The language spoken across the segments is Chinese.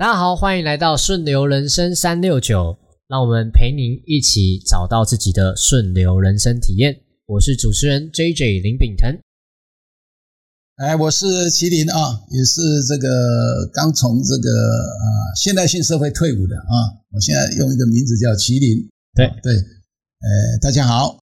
大家好，欢迎来到顺流人生三六九，让我们陪您一起找到自己的顺流人生体验。我是主持人 J J 林炳腾。哎，我是麒麟啊，也是这个刚从这个啊现代性社会退伍的啊，我现在用一个名字叫麒麟。对对，呃，大家好。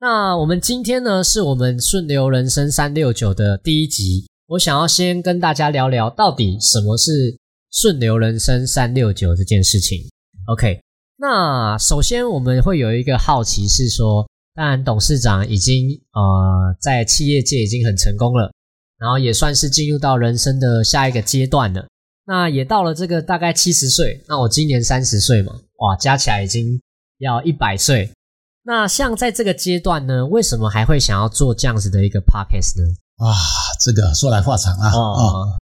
那我们今天呢，是我们顺流人生三六九的第一集。我想要先跟大家聊聊，到底什么是顺流人生三六九这件事情。OK，那首先我们会有一个好奇是说，当然董事长已经呃在企业界已经很成功了。然后也算是进入到人生的下一个阶段了。那也到了这个大概七十岁，那我今年三十岁嘛，哇，加起来已经要一百岁。那像在这个阶段呢，为什么还会想要做这样子的一个 podcast 呢？啊，这个说来话长啊啊！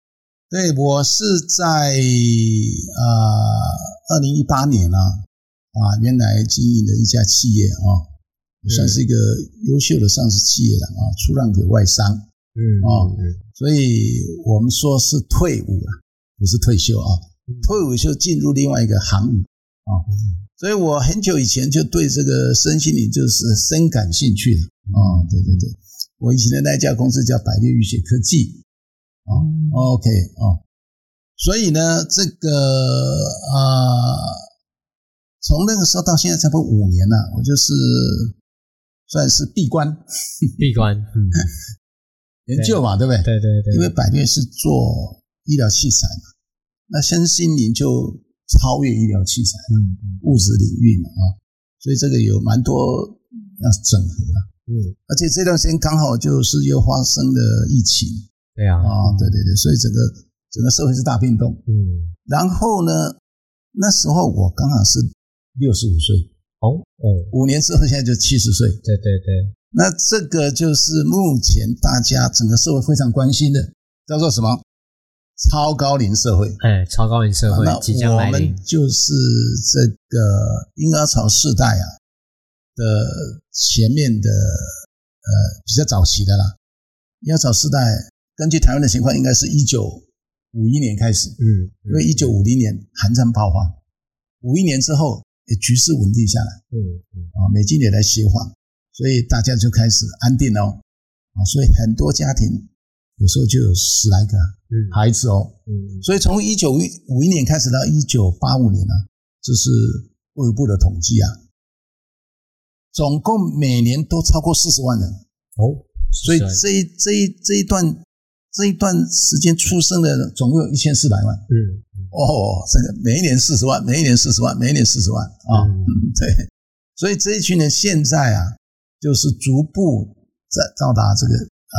对我是在啊二零一八年啊啊，原来经营的一家企业啊，算是一个优秀的上市企业了啊，出让给外商。嗯哦，所以我们说是退伍了，不是退休啊。退伍就进入另外一个行业啊。所以我很久以前就对这个身心灵就是深感兴趣了啊。对对对，我以前的那家公司叫百列预血科技啊。OK 哦，所以呢，这个啊，从那个时候到现在差不多五年了，我就是算是闭关，闭关，嗯。研究嘛，对不对？对对对。因为百越是做医疗器材嘛，那身心灵就超越医疗器材，嗯嗯，物质领域嘛啊，所以这个有蛮多要整合啊，嗯，而且这段时间刚好就是又发生了疫情，对啊，啊，对对对，所以整个整个社会是大变动，嗯，然后呢，那时候我刚好是六十五岁，哦哦，五年之后现在就七十岁，对对对。那这个就是目前大家整个社会非常关心的，叫做什么？超高龄社会。哎，超高龄社会即将来临。就是这个婴儿潮世代啊的前面的呃比较早期的啦。婴儿潮世代根据台湾的情况，应该是一九五一年开始。嗯，因为一九五零年寒战爆发，五一年之后，局势稳定下来。嗯嗯啊，美金也来西化。所以大家就开始安定哦，啊，所以很多家庭有时候就有十来个孩子哦，嗯，所以从一九五一年开始到一九八五年呢，这是卫部的统计啊，总共每年都超过四十万人哦，所以这一这一这一段这一段时间出生的总共有一千四百万，嗯，哦，这个每一年四十万，每一年四十万，每一年四十万。啊，对，所以这一群人现在啊。就是逐步在到达这个呃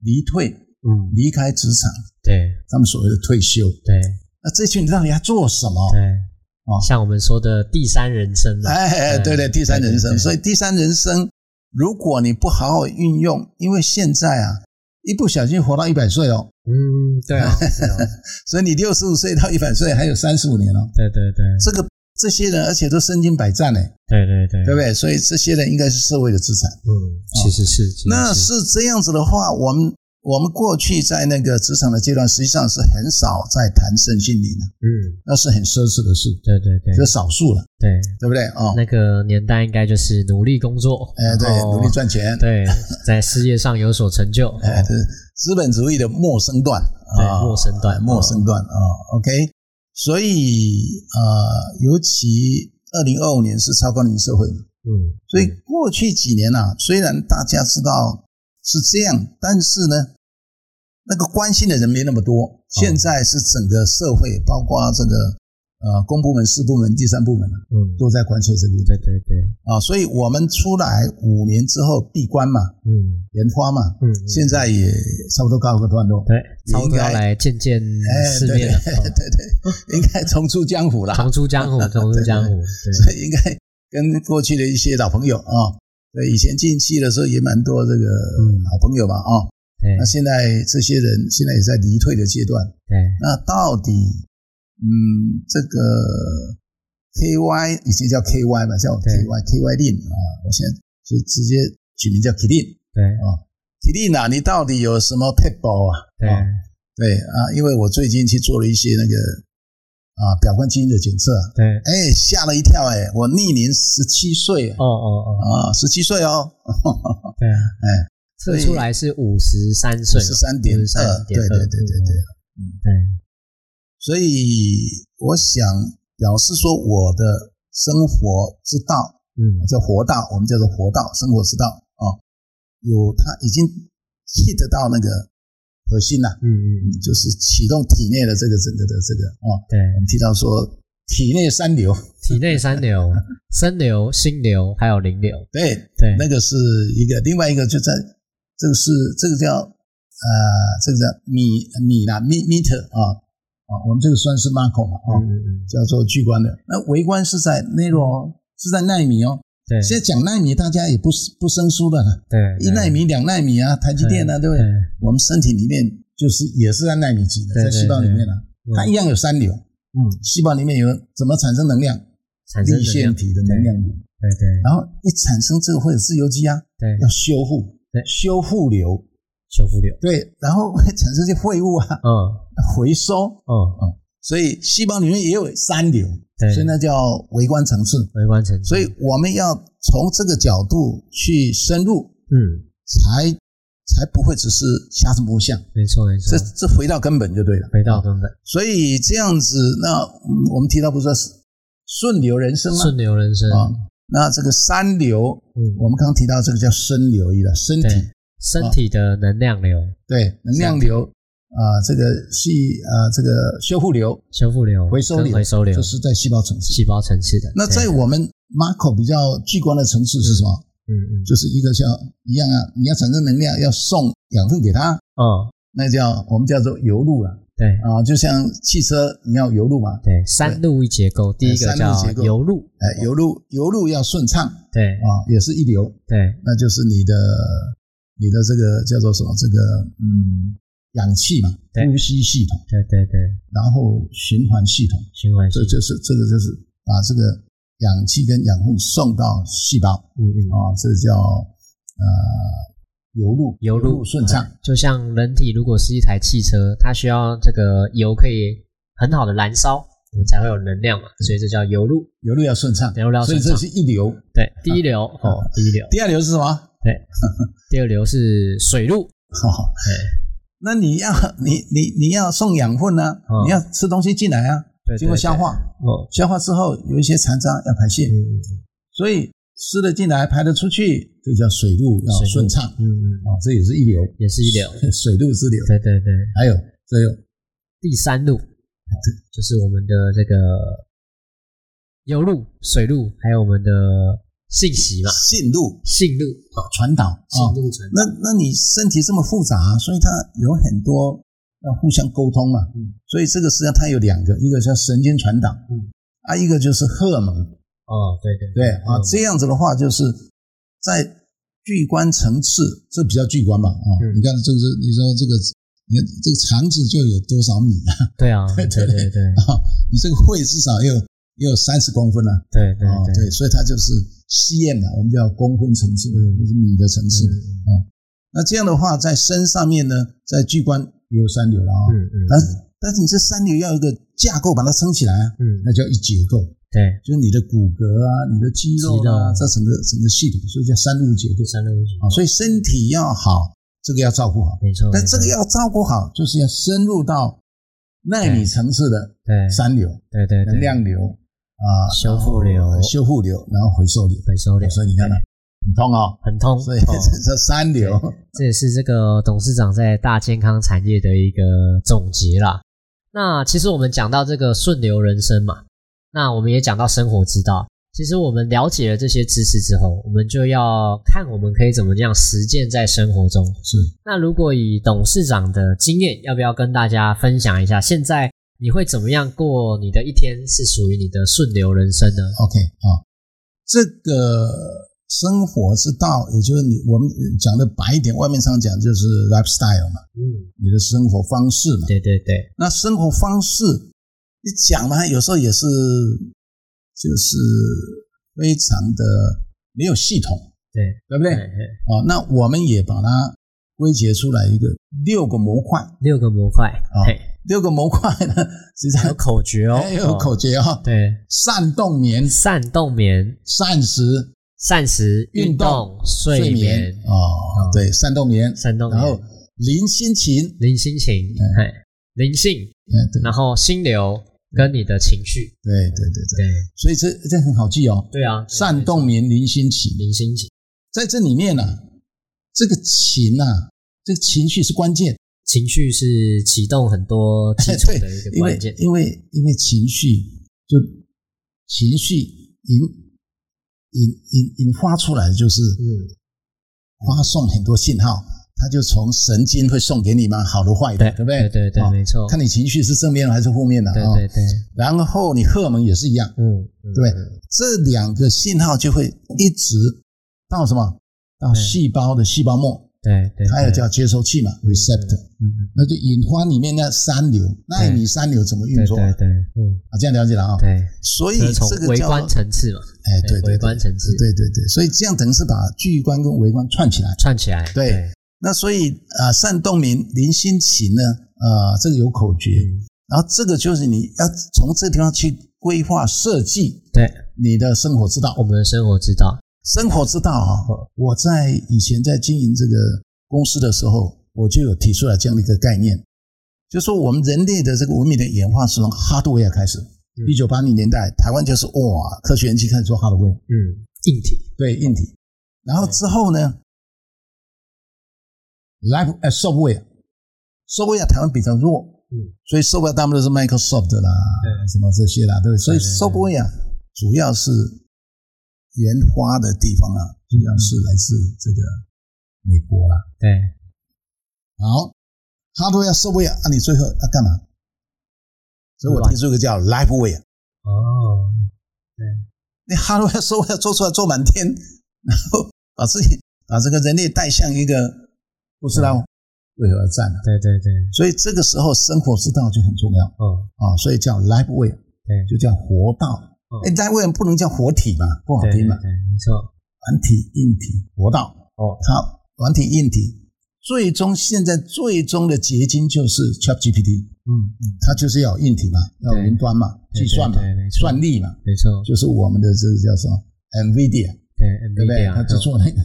离退，嗯，离开职场，对，他们所谓的退休，对。那这群人到底要做什么？对，哦，像我们说的第三人生嘛，哎，对。对，第三人生。所以第三人生，如果你不好好运用，因为现在啊，一不小心活到一百岁哦，嗯，对啊，所以你六十五岁到一百岁还有三十五年哦，对对对，这个。这些人，而且都身经百战呢。对对对，对不对？所以这些人应该是社会的资产。嗯，其实是。那是这样子的话，我们我们过去在那个职场的阶段，实际上是很少在谈身心灵的。嗯，那是很奢侈的事。对对对，这少数了。对，对不对？哦，那个年代应该就是努力工作，哎，对，努力赚钱，对，在事业上有所成就。哎，是资本主义的陌生段。对，陌生段，陌生段啊。OK。所以呃，尤其二零二五年是超高龄社会嘛，嗯，所以过去几年啊，虽然大家知道是这样，但是呢，那个关心的人没那么多。现在是整个社会，包括这个。呃，公部门、四部门、第三部门嗯，都在关切这个。对对对。啊，所以我们出来五年之后闭关嘛，嗯，研发嘛，嗯，现在也差不多告个段落。对，应该来见见世面了。对对，应该重出江湖了。重出江湖，重出江湖。所以应该跟过去的一些老朋友啊，对，以前进去的时候也蛮多这个好朋友吧啊。对。那现在这些人现在也在离退的阶段。对。那到底？嗯，这个 K Y 以前叫 K Y 吧，叫 K Y K Y 令啊，我现在就直接取名叫 K 令。对啊，K 令啊，你到底有什么 p a p e 啊？对，对啊，因为我最近去做了一些那个啊表观基因的检测，对，哎，吓了一跳，哎，我逆龄十七岁，哦哦哦，啊，十七岁哦，对，哎，测出来是五十三岁，十三点二，对对对对对，嗯。对，所以我想表示说我的生活之道，嗯，叫活道，我们叫做活道，生活之道啊，有他已经 hit 到那个核心呐，嗯嗯嗯，就是启动体内的这个整个的这个哦，对，我们提到说体内三流，体内三流，生流、心流还有灵流，对对，那个是一个，另外一个就在这个是这个叫呃这个叫米米啦米 meter 啊啊，我们这个算是 macro 嘛啊，嗯嗯嗯，叫做巨观的，那微观是在 nano 是在纳米哦，对，现在讲纳米大家也不不生疏了，对，一纳米两纳米啊，台积电啊，对不对？我们身体里面就是也是在纳米级的，在细胞里面啊，它一样有三流。嗯，细胞里面有怎么产生能量？产生立腺体的能量流。对对。然后一产生这个会有自由基啊，对，要修复，对，修复流，修复流。对，然后会产生些废物啊，嗯，回收，嗯。嗯，所以细胞里面也有三流，对，所以那叫微观层次。微观层次。所以我们要从这个角度去深入，嗯，才才不会只是瞎子摸象。没错没错，这这回到根本就对了，回到根本。所以这样子，那我们提到不是顺流人生吗？顺流人生啊。那这个三流，嗯，我们刚刚提到这个叫生流一了，身体身体的能量流，对，能量流啊，这个细啊，这个修复流、修复流、回收流、回收流，就是在细胞层次、细胞层次的。那在我们 macro 比较聚光的层次是什么？嗯嗯，就是一个像一样啊，你要产生能量，要送养分给它，哦，那叫我们叫做油路了。对啊，就像汽车你要油路嘛，对，三路一结构，第一个叫油路，哎，油路油路要顺畅，对啊，也是一流，对，那就是你的你的这个叫做什么？这个嗯，氧气嘛，呼吸系统，对对对，然后循环系统，循环系统，这就是这个就是把这个氧气跟养分送到细胞，嗯嗯，啊，这叫呃。油路油路顺畅，就像人体如果是一台汽车，它需要这个油可以很好的燃烧，我们才会有能量嘛，所以这叫油路，油路要顺畅，油路要顺畅，所以这是一流，对，第一流哦，第一流，第二流是什么？对，第二流是水路，哦，那你要 你你你要送养分呢，你要吃东西进来啊，经过消化，哦，消化之后有一些残渣要排泄，所以。吃的进来，排得出去，这叫水路要顺畅。嗯嗯，哦，这也是一流，也是一流，水路之流。对对对，还有这有第三路，就是我们的这个油路、水路，还有我们的信息嘛，信路、信路啊，传导，信路传。那那你身体这么复杂，所以它有很多要互相沟通嘛。嗯，所以这个实际上它有两个，一个叫神经传导，嗯，啊，一个就是荷尔蒙。哦，对对对啊，这样子的话，就是在巨观层次，这比较巨观嘛啊。你看，这个是你说这个，你看这个肠子就有多少米啊？对啊，对对对对啊，你这个胃至少也有也有三十公分啊。对对对，所以它就是 cm 嘛，我们叫公分层次，就是米的层次啊。那这样的话，在身上面呢，在巨观也有三流了啊。但但是你这三流要有一个架构把它撑起来啊。嗯。那叫一结构。对，就是你的骨骼啊，你的肌肉啊，这整个整个系统，所以叫三路结构。三路结构啊，所以身体要好，这个要照顾好，没错。但这个要照顾好，就是要深入到纳米层次的三流，对对，能量流啊，修复流，修复流，然后回收流，回收流。所以你看呢很通哦，很通。所以 这三流，这也是这个董事长在大健康产业的一个总结啦。那其实我们讲到这个顺流人生嘛。那我们也讲到生活之道，其实我们了解了这些知识之后，我们就要看我们可以怎么样实践在生活中。是。那如果以董事长的经验，要不要跟大家分享一下？现在你会怎么样过你的一天？是属于你的顺流人生呢？OK 啊，这个生活之道，也就是你我们讲的白一点，外面常讲就是 lifestyle 嘛，嗯，你的生活方式嘛。对对对。那生活方式。你讲嘛，有时候也是，就是非常的没有系统，对对不对？哦，那我们也把它归结出来一个六个模块，六个模块，嘿，六个模块呢，实际上有口诀哦，还有口诀哦，对，善动眠，善动眠，善食，善食，运动，睡眠，哦，对，善动眠，善动眠，然后灵心情，灵心情，嘿，灵性，然后心流跟你的情绪，对对对对，所以这这很好记哦，对啊，善动眠，灵心情，灵心情，在这里面呢。这个情呐，这个情绪是关键，情绪是启动很多基础的一个 关键，因为因为因为情绪就情绪引引引引发出来的就是嗯，发送很多信号，它就从神经会送给你嘛，好的坏的，对不对？对对对，没错。看你情绪是正面还是负面的，对对对。然后你荷尔蒙也是一样，嗯，对，这两个信号就会一直到什么？到细胞的细胞膜，对对，它有叫接收器嘛，receptor，嗯嗯，那就引发里面那三流，纳米三流怎么运作？对对，嗯，啊，这样了解了啊，对，所以这个微观层次嘛，哎，对对，微观层次，对对对，所以这样等于是把巨观跟微观串起来，串起来，对，那所以啊，善动明林心起呢，啊，这个有口诀，然后这个就是你要从这地方去规划设计，对，你的生活之道，我们的生活之道。生活之道啊！我在以前在经营这个公司的时候，我就有提出来这样的一个概念，就说我们人类的这个文明的演化是从 hardware 开始。一九八零年代，台湾就是哇，科学园区开始做 hardware，嗯，硬体，对硬体。然后之后呢，life as software，software 台湾比较弱，嗯，所以 software 大部分都是 Microsoft 啦，什么这些啦，对，所以 software 主要是。研发的地方啊，主要是来自这个美国啦。对，好，哈多要收位啊，你最后要干嘛？所以我提出一个叫 Live Way。哦，对，你哈多要收位要做出来做满天，然后把自己把这个人类带向一个不知道为何而战了。对对对，所以这个时候生活之道就很重要。哦，啊，所以叫 Live Way，对，就叫活道。哎，但为什么不能叫活体嘛？不好听嘛？对，没错。软体、硬体、活道。哦，它软体、硬体，最终现在最终的结晶就是 ChatGPT。嗯嗯，它就是要硬体嘛，要云端嘛，计算嘛，算力嘛，没错，就是我们的这个叫什么 NVIDIA，对对不对？它就做那个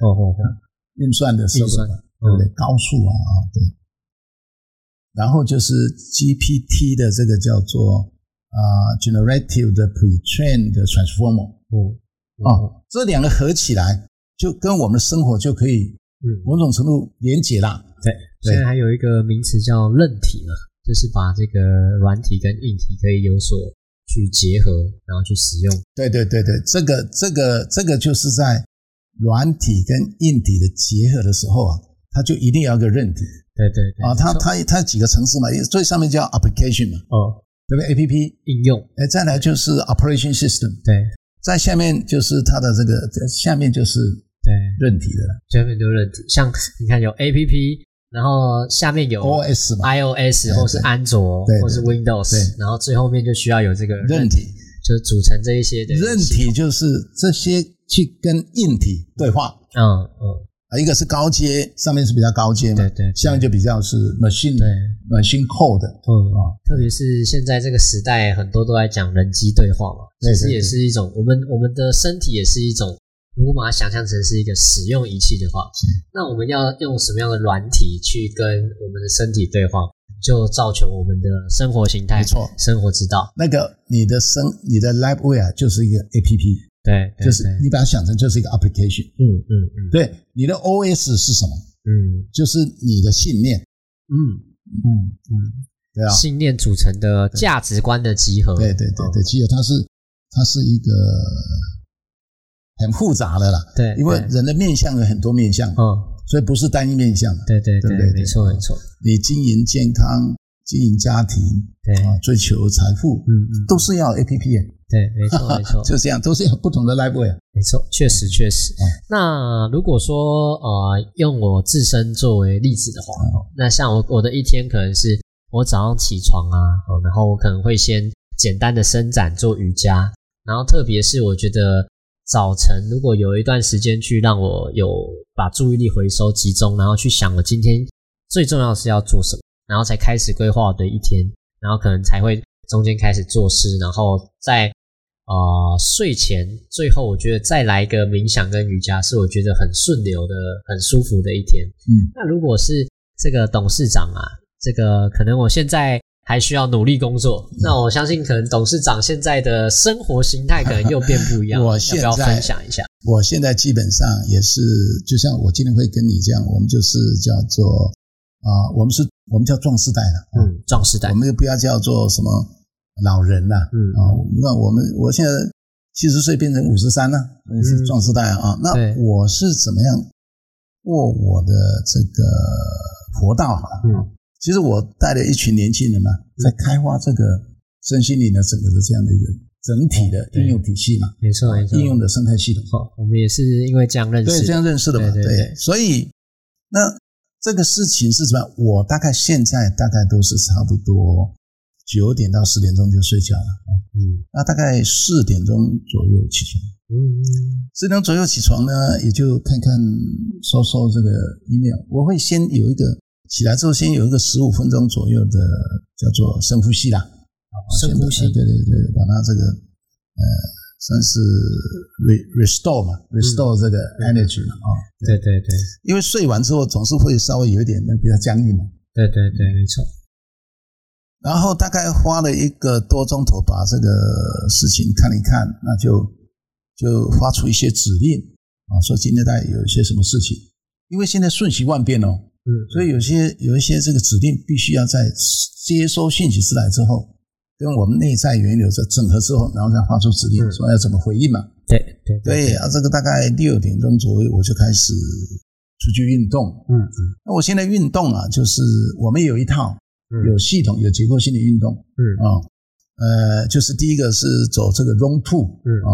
哦哦哦，运算的设备，对不对？高速啊啊对。然后就是 GPT 的这个叫做。啊，generative 的 pre-trained transformer，嗯，啊，这两个合起来，就跟我们的生活就可以，嗯，某种程度连结啦。对，现在还有一个名词叫韧体嘛，就是把这个软体跟硬体可以有所去结合，然后去使用。对对对对，这个这个这个就是在软体跟硬体的结合的时候啊，它就一定要个韧体。对对对，啊，它它它几个层次嘛，最上面叫 application 嘛，哦。对不对？A P P 应用，哎，再来就是 Operation System，对，在下面就是它的这个，下面就是对。韧体的了，下面就韧体。像你看有 A P P，然后下面有 O S 嘛，I O S 或是安卓，或是 Windows，然后最后面就需要有这个韧体，就是组成这一些的韧体，就是这些去跟硬体对话，嗯嗯。一个是高阶，上面是比较高阶嘛，对对，下面就比较是 machine，对，machine code，嗯啊，特别是现在这个时代，很多都在讲人机对话嘛，其实也是一种，我们我们的身体也是一种，如果把它想象成是一个使用仪器的话，那我们要用什么样的软体去跟我们的身体对话，就造成我们的生活形态，没错，生活之道。那个你的生，你的 live 啊，就是一个 A P P。对，就是你把它想成就是一个 application。嗯嗯嗯。对，你的 OS 是什么？嗯，就是你的信念。嗯嗯嗯，对啊，信念组成的价值观的集合。对对对对，集合它是它是一个很复杂的啦。对，因为人的面相有很多面相，嗯，所以不是单一面相。对对对对，没错没错。你经营健康。经营家庭，对啊，追求财富，嗯嗯，都是要 A P P，对，没错 没错，就这样，都是有不同的 level，没错，确实确实。那如果说呃，用我自身作为例子的话，那像我我的一天可能是我早上起床啊，然后我可能会先简单的伸展做瑜伽，然后特别是我觉得早晨如果有一段时间去让我有把注意力回收集中，然后去想我今天最重要是要做什么，然后才开始规划我的一天，然后可能才会中间开始做事，然后在呃睡前最后我觉得再来一个冥想跟瑜伽，是我觉得很顺流的、很舒服的一天。嗯，那如果是这个董事长啊，这个可能我现在。还需要努力工作，那我相信可能董事长现在的生活形态可能又变不一样。我现在要分享一下，我现在基本上也是，就像我今天会跟你这样，我们就是叫做啊，我们是我们叫壮士代了，嗯，壮士代，我们又不要叫做什么老人了，嗯啊，那我们我现在七十岁变成五十三了，是壮士代啊。那我是怎么样过我的这个活道哈？嗯。其实我带了一群年轻人嘛，在开发这个身心灵的整个的这样的一个整体的应用体系嘛，没错，没错，应用的生态系统。好，我们也是因为这样认识，对，这样认识的嘛，对。所以那这个事情是什么？我大概现在大概都是差不多九点到十点钟就睡觉了。啊嗯，那大概四点钟左右起床，嗯，四点钟左右起床呢，也就看看收收这个 email，我会先有一个。起来之后，先有一个十五分钟左右的叫做深呼吸啦，深呼吸，对对对，把它这个呃算是 restore 嘛，restore 这个 energy 嘛，啊，对。对对，因为睡完之后总是会稍微有一点那比较僵硬嘛，对对对，没错。然后大概花了一个多钟头把这个事情看一看，那就就发出一些指令啊，说今天大概有一些什么事情，因为现在瞬息万变哦。嗯，所以有些有一些这个指令必须要在接收信息出来之后，跟我们内在源流在整合之后，然后再发出指令，说要怎么回应嘛？对对对啊，这个大概六点钟左右我就开始出去运动。嗯嗯，那我现在运动啊，就是我们有一套有系统、有结构性的运动。嗯啊，呃，就是第一个是走这个 run two。嗯啊，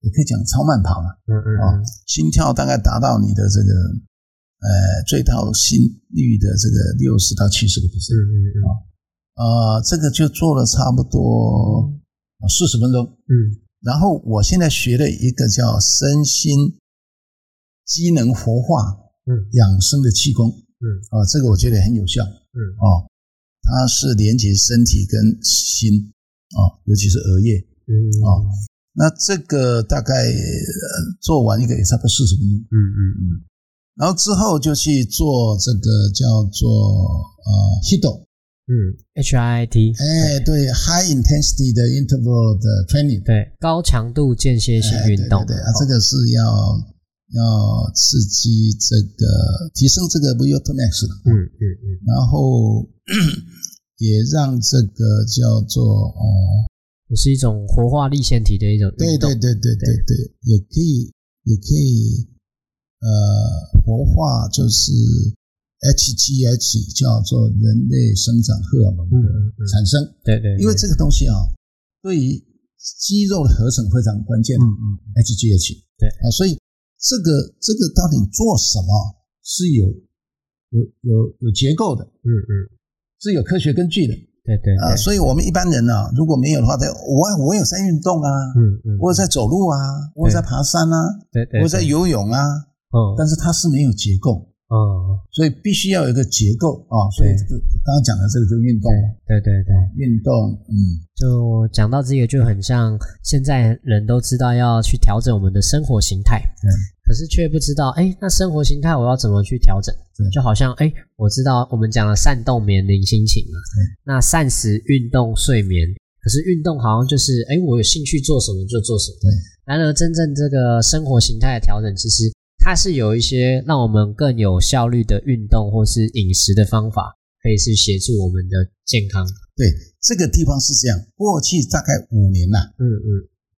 也可以讲超慢跑嘛。嗯嗯啊，心跳大概达到你的这个。呃，最大心率的这个六十到七十个 percent，嗯嗯啊，呃，这个就做了差不多四十分钟，嗯，然后我现在学了一个叫身心机能活化，嗯，养生的气功，嗯，啊，这个我觉得很有效，嗯，哦，它是连接身体跟心，啊，尤其是额叶，嗯，啊，那这个大概做完一个也差不多四十分钟，嗯嗯嗯。然后之后就去做这个叫做呃 HIT，嗯，H I I T，哎，对，High Intensity 的 Interval 的 Training，对，高强度间歇性运动，对啊，这个是要要刺激这个提升这个 VO2 max 嗯嗯嗯，然后 也让这个叫做哦，也是一种活化立腺体的一种对对对对对对，也可以也可以。呃，活化就是 HGH，叫做人类生长荷尔蒙的产生。对对，因为这个东西啊，对于肌肉的合成非常关键。嗯嗯，HGH。对啊，所以这个这个到底做什么是有有有有结构的。嗯嗯，是有科学根据的。对对啊，所以我们一般人呢，如果没有的话，我我有在运动啊，嗯嗯，我有在走路啊，我有在爬山啊，对对，我在游泳啊。嗯，但是它是没有结构，嗯，所以必须要有一个结构啊。所以这个刚刚讲的这个就运动，对对对，运动，嗯，就讲到这个就很像现在人都知道要去调整我们的生活形态，对，可是却不知道，哎，那生活形态我要怎么去调整？就好像，哎，我知道我们讲了善动眠灵心情嘛，那膳食、运动、睡眠，可是运动好像就是，哎，我有兴趣做什么就做什么，对。然而真正这个生活形态的调整，其实。它是有一些让我们更有效率的运动或是饮食的方法，可以是协助我们的健康。对，这个地方是这样。过去大概五年呐，嗯嗯，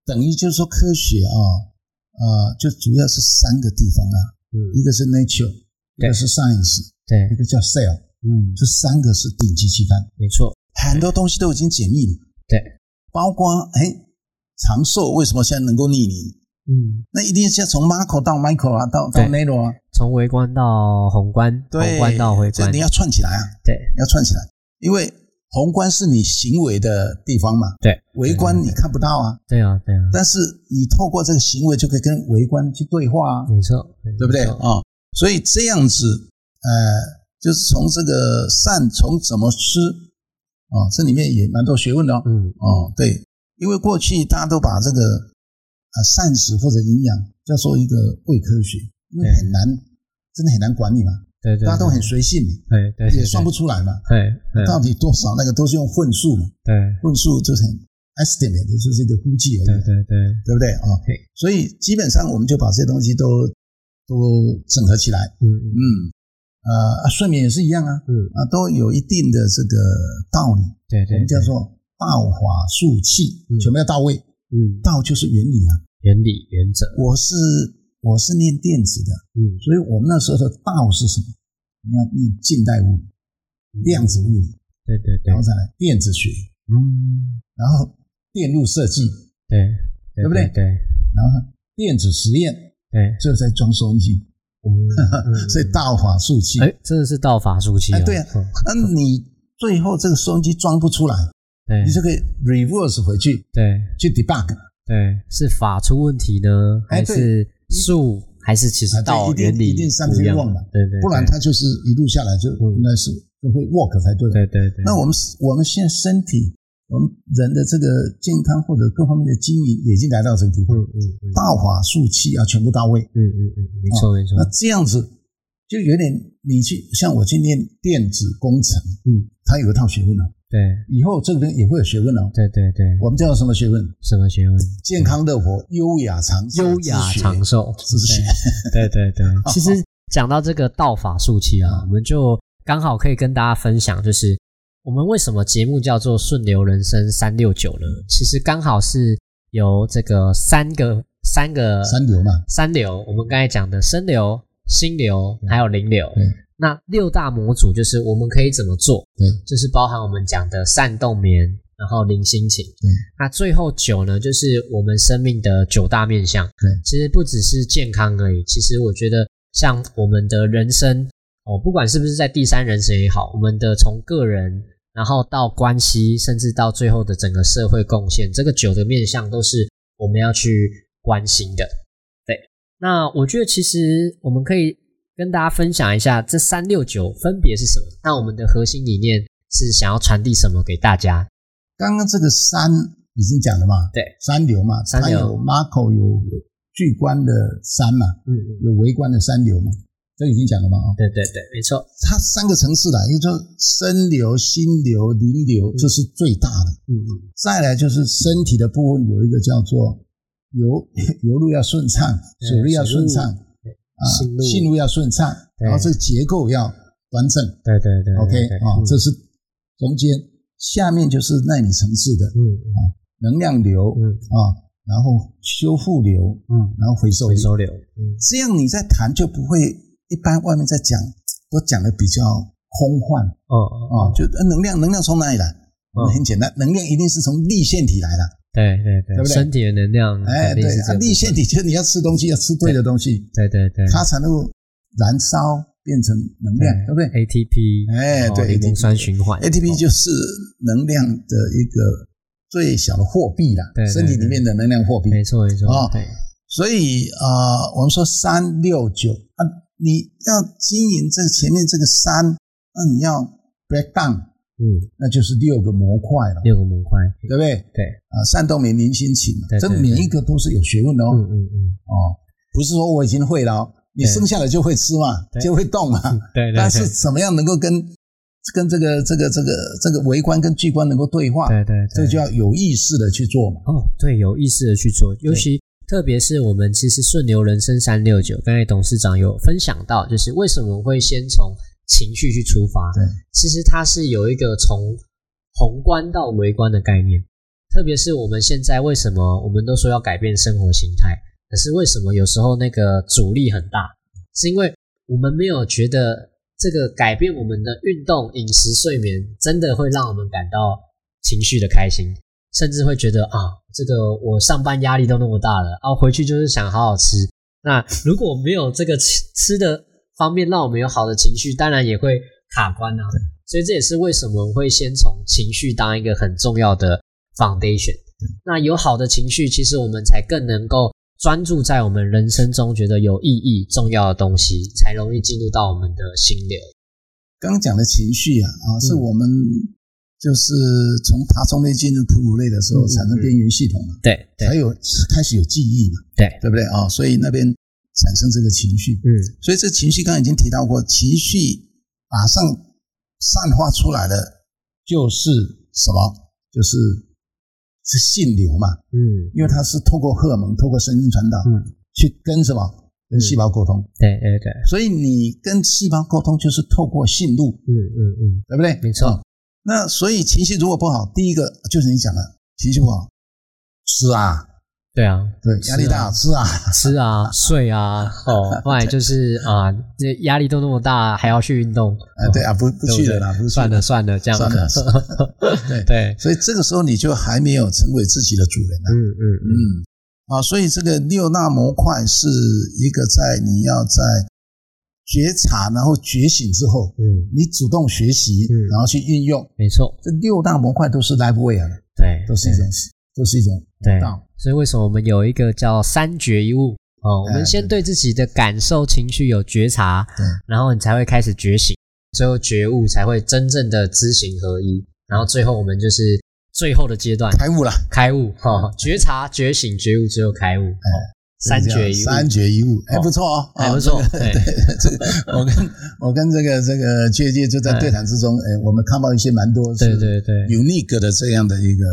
等于就是说科学啊，呃，就主要是三个地方啊，嗯，一个是 nature，一个是 science，对，一个叫 cell，嗯，这三个是顶级期刊，没错，很多东西都已经解密了，对，包括哎，长寿为什么现在能够逆龄？嗯，那一定是要从 macro 到 micro 啊，到到 nano 啊，从微观到宏观，宏观到微观，你要串起来啊，对，要串起来，因为宏观是你行为的地方嘛，对，微观你看不到啊。对啊，对啊，但是你透过这个行为就可以跟微观去对话啊，没错，对不对？啊？所以这样子，呃，就是从这个善从怎么吃啊，这里面也蛮多学问的哦。嗯，哦，对，因为过去大家都把这个呃膳食或者营养叫做一个伪科学，因为很难，真的很难管理嘛，对对，大家都很随性嘛，对对，对也算不出来嘛，对对。到底多少那个都是用混数嘛，对。混数就是很 estimate 就是一个估计而已，对对对，对不对？啊？对。所以基本上我们就把这些东西都都整合起来，嗯嗯。嗯，呃，啊睡眠也是一样啊，嗯，啊，都有一定的这个道理，对对，我们叫做道法术器嗯，全部要到位。嗯。道就是原理啊，原理原则，我是我是念电子的，嗯。所以我们那时候的道是什么？你要念近代物理、量子物理，对对对。然后，再来电子学，嗯，然后电路设计，对对不对？对然后电子实验，对，最后再装收音机，所以道法术器。哎，真的是道法术器对啊。嗯。那你最后这个收音机装不出来，你就可以 reverse 回去对。去 debug，对，是法出问题呢，还是术，还是其实啊对一定道原理一定三不一样？分忘嘛。对对，不然对它就是一路下来就嗯。应该是就会 work 才对。对对对，那我们我们现在身体，我们人的这个健康或者各方面的经营已经来到这个地步，嗯嗯嗯。道法术器要全部到位。嗯嗯嗯，没错没错。那，这样子就有点你去像我去念电子工程，嗯，它有一套学问哦，对以后这个人也会有学问哦。对对对，我们叫做什么学问？什么学问？健康乐活、优雅长寿优雅长寿之学。对对对，其实讲到这个道法术器啊，嗯我们就刚好可以跟大家分享，就是我们为什么节目叫做顺流人生三六九呢？其实刚好是由这个三个三个三流嘛，三流，我们刚才讲的生流、心流还有灵流。对那六大模组就是我们可以怎么做？对，就是包含我们讲的善动眠，然后零心情。对，那最后九呢，就是我们生命的九大面向。对其实不只是健康而已，其实我觉得像我们的人生哦，不管是不是在第三人生也好，我们的从个人，然后到关系，甚至到最后的整个社会贡献，这个九的面向都是我们要去关心的。对，那我觉得其实我们可以跟大家分享一下这三六九分别是什么。那我们的核心理念是想要传递什么给大家？刚刚这个三已经讲了嘛，对，三流嘛，三流。它有 Marco 有巨观的三嘛，嗯嗯，有围观的三流嘛，这已经讲了嘛啊、哦，对对对，没错，它三个层次啦，也就是身流、心流、灵流，这是最大的。嗯嗯，再来就是身体的部分，有一个叫做游游 路要顺畅，对水路要顺畅对啊信路。要顺畅，对。然后这个结构要端正。对对对 OK 啊，这是中间，下面就是耐理层次的嗯啊能量流嗯。啊，然后修复流，嗯，然后回收。回收流，嗯。这样你在谈就不会一般外面在讲都讲的比较空幻。哦哦啊，就呃能量能量从哪里来？很简单，能量一定是从立腺体来的。对对对，对不对身体的能量哎，对这立腺体就是你要吃东西要吃对的东西，对对对，它才能够燃烧变成能量，对不对？ATP，哎对柠檬酸循环？ATP 哦就是能量的一个最小的货币啦身体里面的能量货币。没错没错哦，对，所以啊、呃我们说三六九啊，你要经营这个前面这个三，那你要 break down，嗯，那就是六个模块了，六个模块，对不对？对，啊，善动明灵心起嘛这每一个都是有学问的哦。嗯嗯嗯，哦，不是说我已经会了哦，你生下来就会吃嘛，就会动嘛。对对但是怎么样能够跟跟这个这个这个这个微观跟巨观能够对话？对对，对。这就要有意识的去做嘛。哦，对，有意识的去做，尤其特别是我们其实顺流人生三六九，刚才董事长有分享到，就是为什么会先从情绪去出发？对，其实它是有一个从宏观到微观的概念。特别是我们现在为什么我们都说要改变生活形态，可是为什么有时候那个阻力很大？是因为我们没有觉得这个改变我们的运动、饮食、睡眠，真的会让我们感到情绪的开心，甚至会觉得啊，这个我上班压力都那么大了，啊，回去就是想好好吃。那如果没有这个吃吃的方面让我们有好的情绪，当然也会卡关啊。所以这也是为什么会先从情绪当一个很重要的 foundation。那有好的情绪，其实我们才更能够专注在我们人生中觉得有意义、重要的东西，才容易进入到我们的心流。刚刚讲的情绪啊啊，是嗯我们就是从爬虫类进入哺乳类的时候产生边缘系统嘛，对对才有开始有记忆嘛，对，对不对啊？所以那边产生这个情绪，嗯。所以这情绪刚刚已经提到过，情绪马上散发出来的就是什么？就是是性流嘛，嗯，因为它是透过荷尔蒙、透过神经传导，嗯，去跟什么？跟细胞沟通，对对对，所以你跟细胞沟通就是透过信路，嗯嗯嗯，对不对？没错。嗯那所以情绪如果不好，第一个就是你讲的情绪不好，是啊，对啊，对，压力大，吃啊，吃啊，睡啊，哦，不然就是啊，这压力都那么大，还要去运动，哎，对啊，不不去了啦，不去算了算了，这样。算了 对对，所以这个时候你就还没有成为自己的主人啊。嗯嗯嗯，嗯，啊，所以这个六大模块是一个在你要在觉察，然后觉醒之后，嗯，你主动学习，嗯。然后去运用。没错，这六大模块都是 live way 啊，对，都是一种，都是一种对道。所以为什么我们有一个叫三觉一悟？哦，我哎们先对。自己的感受、情绪有觉察，对。然后你才会开始觉醒，最后觉悟才会真正的知行合一，然后最后我们就是最后的阶段。开悟了，开悟哈、哦，觉察、觉醒、觉悟，最后开悟。哦，三觉一悟，三觉一悟，还不错哦，还不错对对，这个我跟我跟这个这个确界就在对谈之中，哎，我们看到一些蛮多是对对对，unique 的这样的一个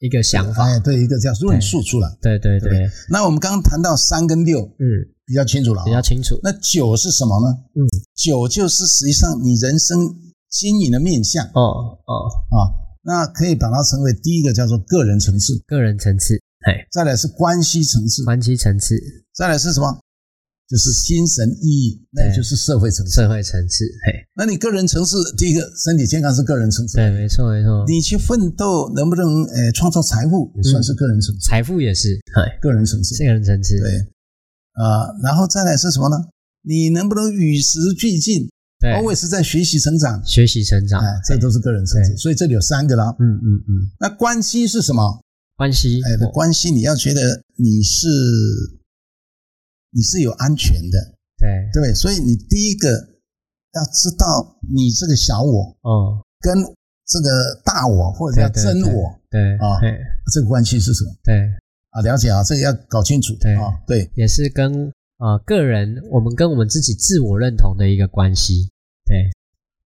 一个想法，哎，对，一个叫论述出来。对对对，对那我们刚刚谈到三跟六嗯，比较清楚了啊，比较清楚。那九是什么呢？嗯，九就是实际上你人生经营的面向。哦哦，啊，那可以把它称为第一个叫做个人层次，个人层次，嘿，再来是关系层次，关系层次，再来是什么？就是精神意义，那也就是社会层次。社会层次，嘿，那你个人层次，第一个身体健康是个人层次，对，没错没错。你去奋斗能不能呃创造财富，也算是个人层次，财富也是，嘿，个人层次。这个人层次，对啊、然后再来是什么呢？你能不能与时俱进对，，always 在学习成长？学习成长，哎，这都是个人层次，所以这里有三个啦。嗯嗯嗯，那关系是什么？关系，哎，哦关系你要觉得你是你是有安全的，对，对？所以你第一个要知道你这个小我哦，跟这个大我或者叫真我对啊嘿这个关系是什么？对，啊？了解啊，这个要搞清楚对。啊。对，也是跟啊个人，我们跟我们自己自我认同的一个关系，对，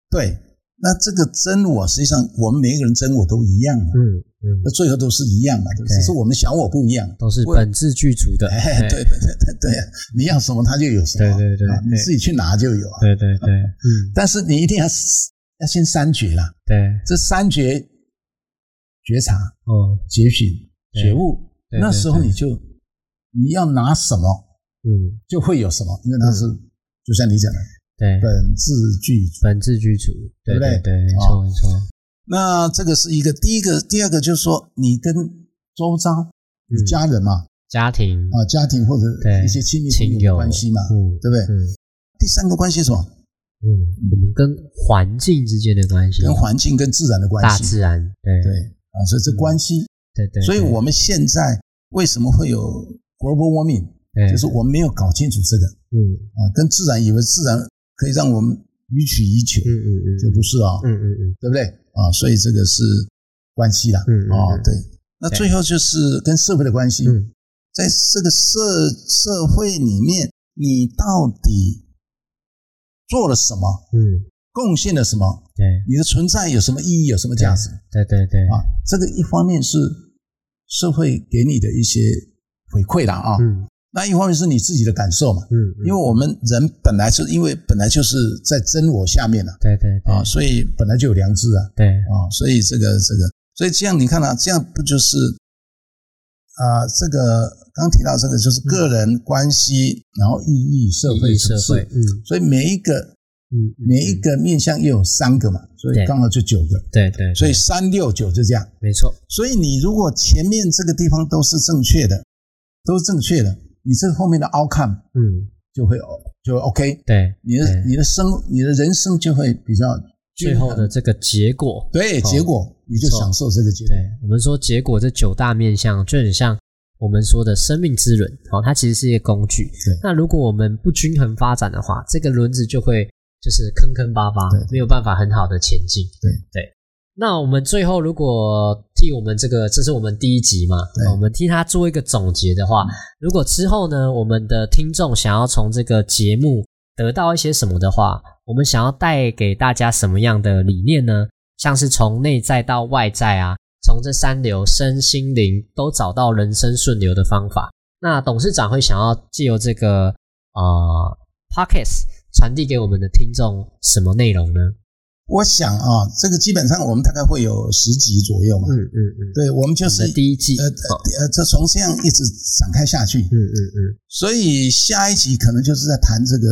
对，那这个真我实际上我们每一个人真我都一样嗯，那最后都是一样嘛，只是我们的小我不一样。都是本质具足的，哎，对。对对对对，你要什么它就有什么，对对对啊你自己去拿就有啊。对对对，嗯，但是你一定要要先三觉啦，对，这三觉觉察、哦，觉醒、觉悟，那时候你就你要拿什么嗯，就会有什么，因为它是就像你讲的对，本质具足。本质具足，对对不对？对，没错没错，那这个是一个第一个，第二个就是说你跟周遭你嗯。家人嘛家庭。啊家庭或者对。一些亲密亲友的关系嘛，嗯，对不对？嗯第三个关系是什么？嗯，我们跟环境之间的关系，跟环境跟自然的关系。大自然，对。对啊，所以这关系，对对，所以我们现在为什么会有 global warming？对。就是我们没有搞清楚这个。嗯。啊，跟自然以为自然可以让我们予取予求，嗯嗯嗯，这不是啊，嗯嗯嗯。对不对啊？所以这个是关系啦，啊，嗯对。那最后就是跟社会的关系，嗯在这个社社会里面，你到底做了什么，嗯，贡献了什么？对你的存在有什么意义，有什么价值对对对，啊？这个一方面是社会给你的一些回馈啦啊，嗯那一方面是你自己的感受嘛。嗯，因为我们人本来是因为本来就是在真我下面啊，对对对。啊，所以本来就有良知啊，对，啊，所以这个这个，所以这样你看啊，这样不就是啊，这个刚提到这个就是个人关系，然后意义社会社会，嗯。所以每一个嗯，嗯每一个面向又有三个嘛，所以刚好就九个，对对，所以对三六九就这样。没错，所以你如果前面这个地方都是正确的，都是正确的，你这个后面的 outcome 嗯，就会就会 OK，对，你的你的生你的人生就会比较最后的这个结果，对结果你就享受这个结果。对我们说结果这九大面向就很像我们说的生命之轮，哦，它其实是一个工具。对。那如果我们不均衡发展的话，这个轮子就会就是坑坑巴巴对，没有办法很好的前进。对。对。那我们最后如果替我们这个，这是我们第一集嘛，对我们替他做一个总结的话，如果之后呢，我们的听众想要从这个节目得到一些什么的话，我们想要带给大家什么样的理念呢？像是从内在到外在啊，从这三流身心灵都找到人生顺流的方法。那董事长会想要借由这个呃 podcast 传递给我们的听众什么内容呢？我想啊，这个基本上我们大概会有十集左右嘛。嗯嗯嗯，对，我们就是第一季，呃这从这样一直展开下去。嗯嗯嗯，所以下一集可能就是在谈这个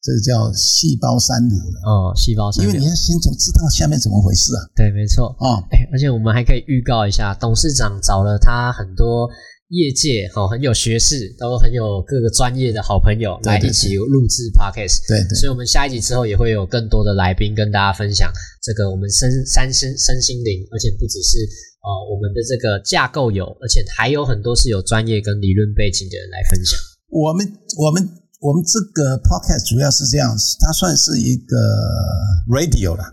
这个叫细胞三流了，哦，细胞三流因为你要先从知道下面怎么回事啊。对，没错。哦，哎，而且我们还可以预告一下，董事长找了他很多业界哦很有学识，都很有各个专业的好朋友来一起录制 podcast。对对所以，我们下一集之后也会有更多的来宾跟大家分享这个我们身三身身心灵，而且不只是呃我们的这个架构有，而且还有很多是有专业跟理论背景的人来分享。我们我们我们这个 podcast 主要是这样，它算是一个 radio 啦，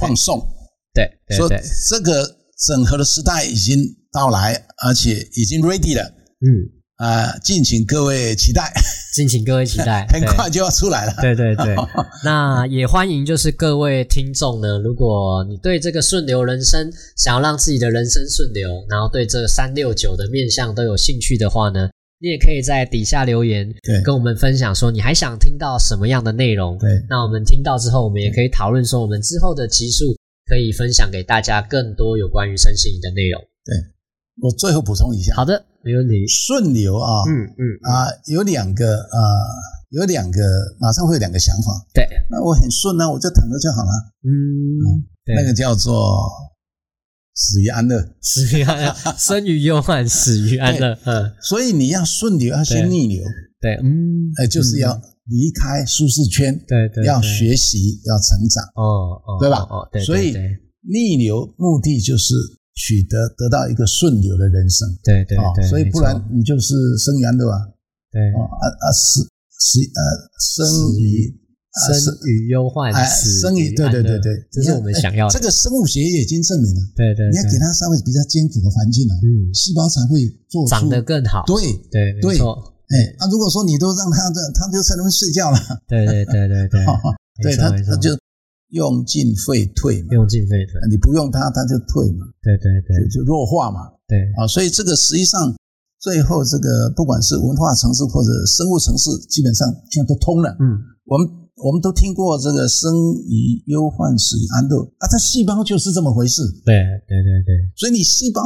放送，对对说对，这个整合的时代已经到来，而且已经 ready 了。嗯，啊、敬请各位期待，敬请各位期待，很快就要出来了。对对对，那也欢迎就是各位听众呢，如果你对这个顺流人生想要让自己的人生顺流，然后对这三六九的面向都有兴趣的话呢，你也可以在底下留言，对。跟我们分享说你还想听到什么样的内容。对。那我们听到之后，我们也可以讨论说，我们之后的集数可以分享给大家更多有关于身心灵的内容。我最后补充一下，好的，没问题。顺流啊，嗯嗯，啊，有两个啊，有两个，马上会有两个想法。对，那我很顺啊，我就躺着就好了。嗯，对那个叫做死于安乐。死于安乐，生于忧患，死于安乐。嗯，所以你要顺流，要先逆流，对，嗯，呃，就是要离开舒适圈，对对，要对学习，要成长。哦哦，对吧哦，对，所以逆流目的就是取得得到一个顺流的人生。啊对对对，所以不然你就是生于安乐啊，对。哦啊啊死死呃生于啊生于忧患，哎死生于对对对对，这是我们想要的。这个生物学也已经证明了，对对，你要给它稍微比较艰苦的环境啊，嗯，细胞才会长得更好。对，对，没对。错，哎，那如果说你都让它这，它就在那边睡觉了，对对对对对，对 它它就用进废退嘛，用进废退。你不用它，它就退嘛，对对对。就就弱化嘛，对，啊，所以这个实际上最后这个不管是文化城市或者生物城市，基本上现在都通了。嗯，我们我们都听过这个生于忧患，死于安乐啊，它细胞就是这么回事。对对对对。所以你细胞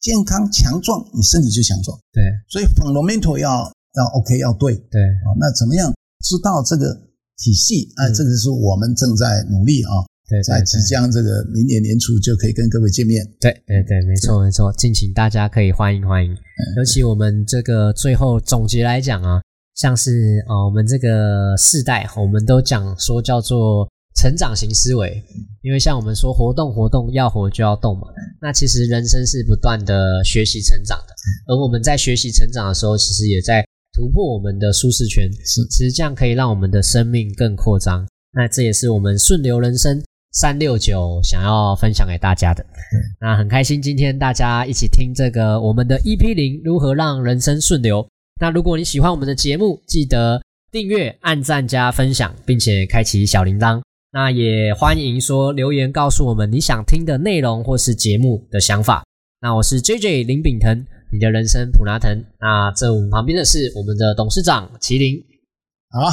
健康强壮，你身体就强壮。对。所以 fundamental 要要 OK 要对。对，啊，那怎么样知道这个体系啊？嗯。这个是我们正在努力啊，对在即将这个明年年初就可以跟各位见面。对对对，没错没错，敬请大家可以欢迎欢迎。尤其我们这个最后总结来讲啊，像是啊、呃我们这个世代，我们都讲说叫做成长型思维，因为像我们说活动活动要活就要动嘛，那其实人生是不断的学习成长的，而我们在学习成长的时候，其实也在突破我们的舒适圈，是其实这样可以让我们的生命更扩张。那这也是我们顺流人生三六九想要分享给大家的。那很开心今天大家一起听这个我们的 EP 零如何让人生顺流。那如果你喜欢我们的节目，记得订阅、按赞加分享，并且开启小铃铛。那也欢迎说留言告诉我们你想听的内容或是节目的想法。那我是 JJ 林炳腾，你的人生普拿腾。那这我们旁边的是我们的董事长麒麟。好，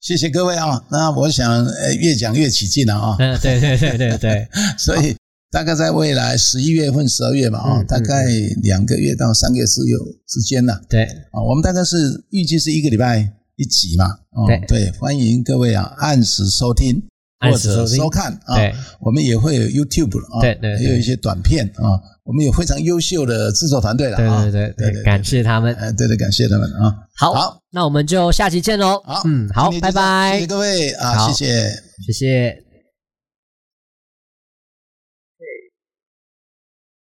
谢谢各位啊。那我想，呃，越讲越起劲了啊。嗯，对对对对对，所以大概在未来十一月份、十二月吧啊，嗯大概两个月到三个月是有之间的对啊。我们大概是预计是一个礼拜一集嘛。哦对对，欢迎各位啊按时收听。或者收看啊。对我们也会有 YouTube 啊，对对对也有一些短片啊。我们有非常优秀的制作团队了啊。对对对对对，感谢他们。哎，对对，感谢他们啊。好，好，那我们就下期见喽。好，嗯，好，拜拜谢谢，各位啊，谢谢。谢谢。